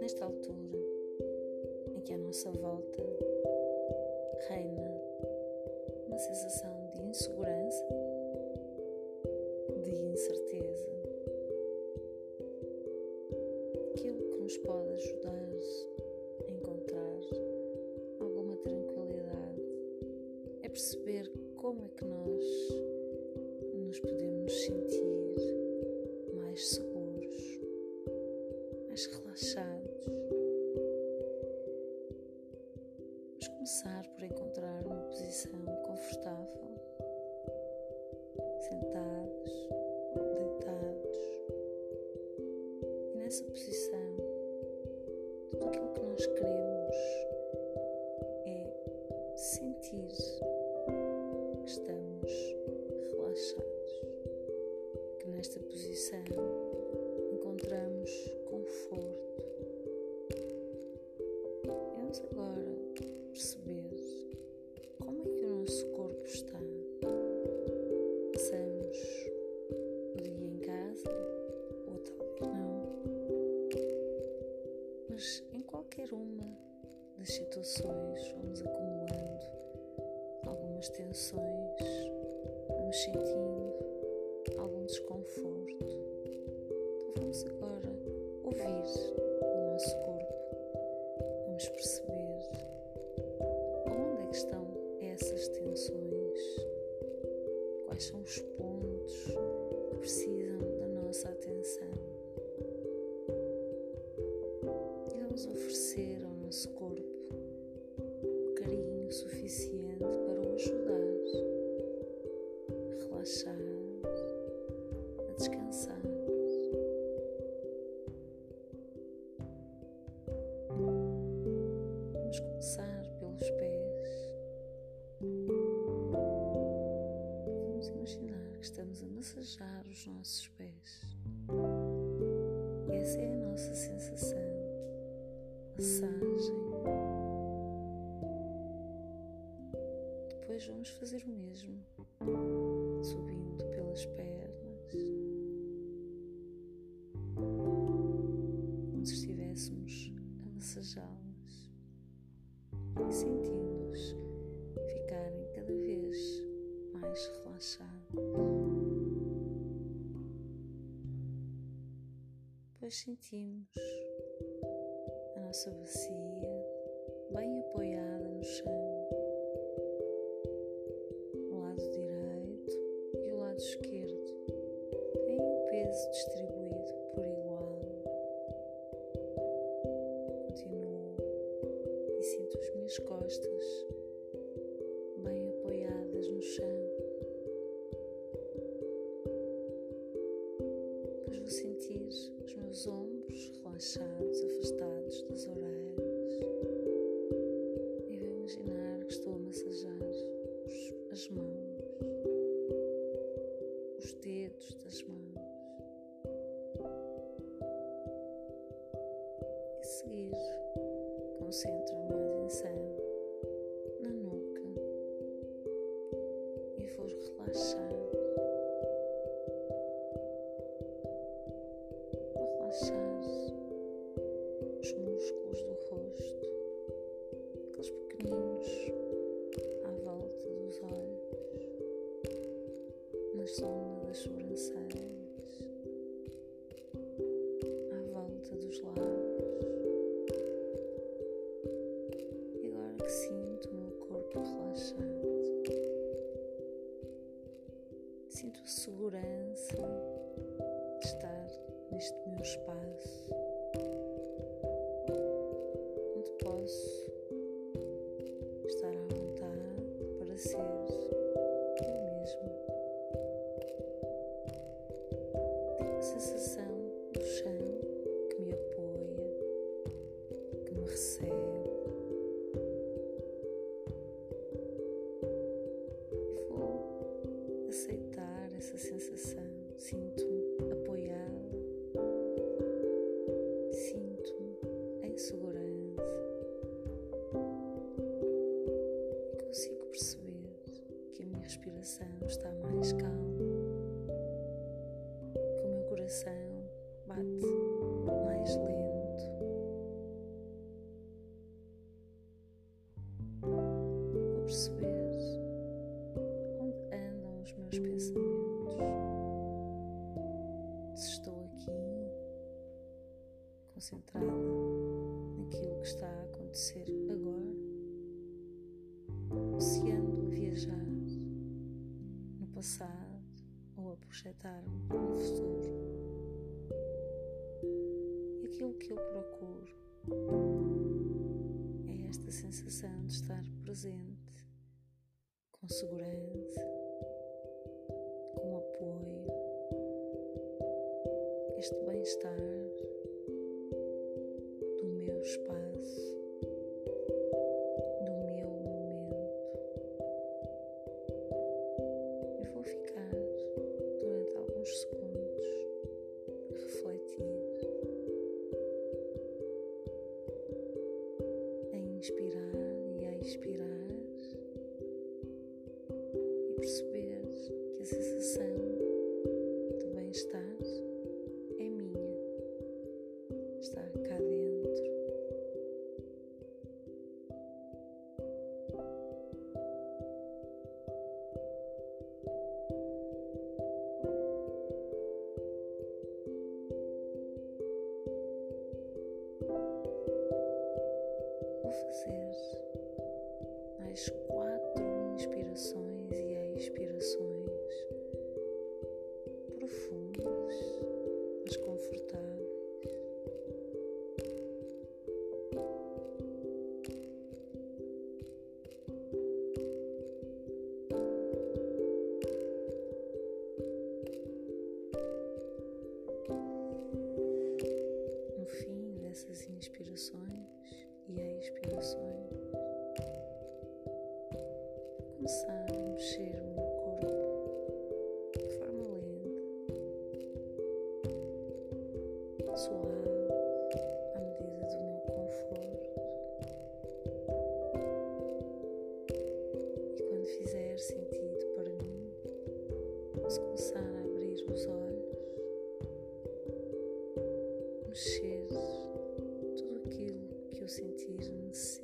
Nesta altura em que à nossa volta reina uma sensação de insegurança, nós nos podemos sentir mais seguros, mais relaxados. Vamos começar por encontrar uma posição confortável, sentados, deitados, e nessa posição, encontramos conforto. Vamos agora perceber como é que o nosso corpo está. Passamos o dia em casa, ou talvez não, mas em qualquer uma das situações vamos acumulando algumas tensões, vamos sentindo algum desconforto. Massajar os nossos pés. Essa é a nossa sensação. Massagem. Depois vamos fazer o mesmo, subindo pelas pernas, Depois sentimos a nossa bacia bem apoiada no chão, o lado direito e o lado esquerdo têm o peso distribuído por igual. Continuo e sinto as minhas costas bem apoiadas no chão. Sentir os meus ombros relaxados, afastados das orelhas. E vou imaginar que estou a massajar os- as mãos, os dedos das mãos. E seguir, concentro Vou neste meu espaço, concentrada naquilo que está a acontecer agora, se ando a viajar no passado ou a projetar-me no futuro. E aquilo que eu procuro é esta sensação de estar presente, com segurança, com apoio, este bem-estar inspirar e a expirar e perceber que a sensação Fazer. Mais quatro inspirações e expirações começar a mexer o meu corpo de forma lenta, suave, à medida do meu conforto. E quando fizer sentido para mim, posso começar a abrir os olhos, mexer tudo aquilo que eu sentir necessidade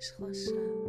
mais relaxada,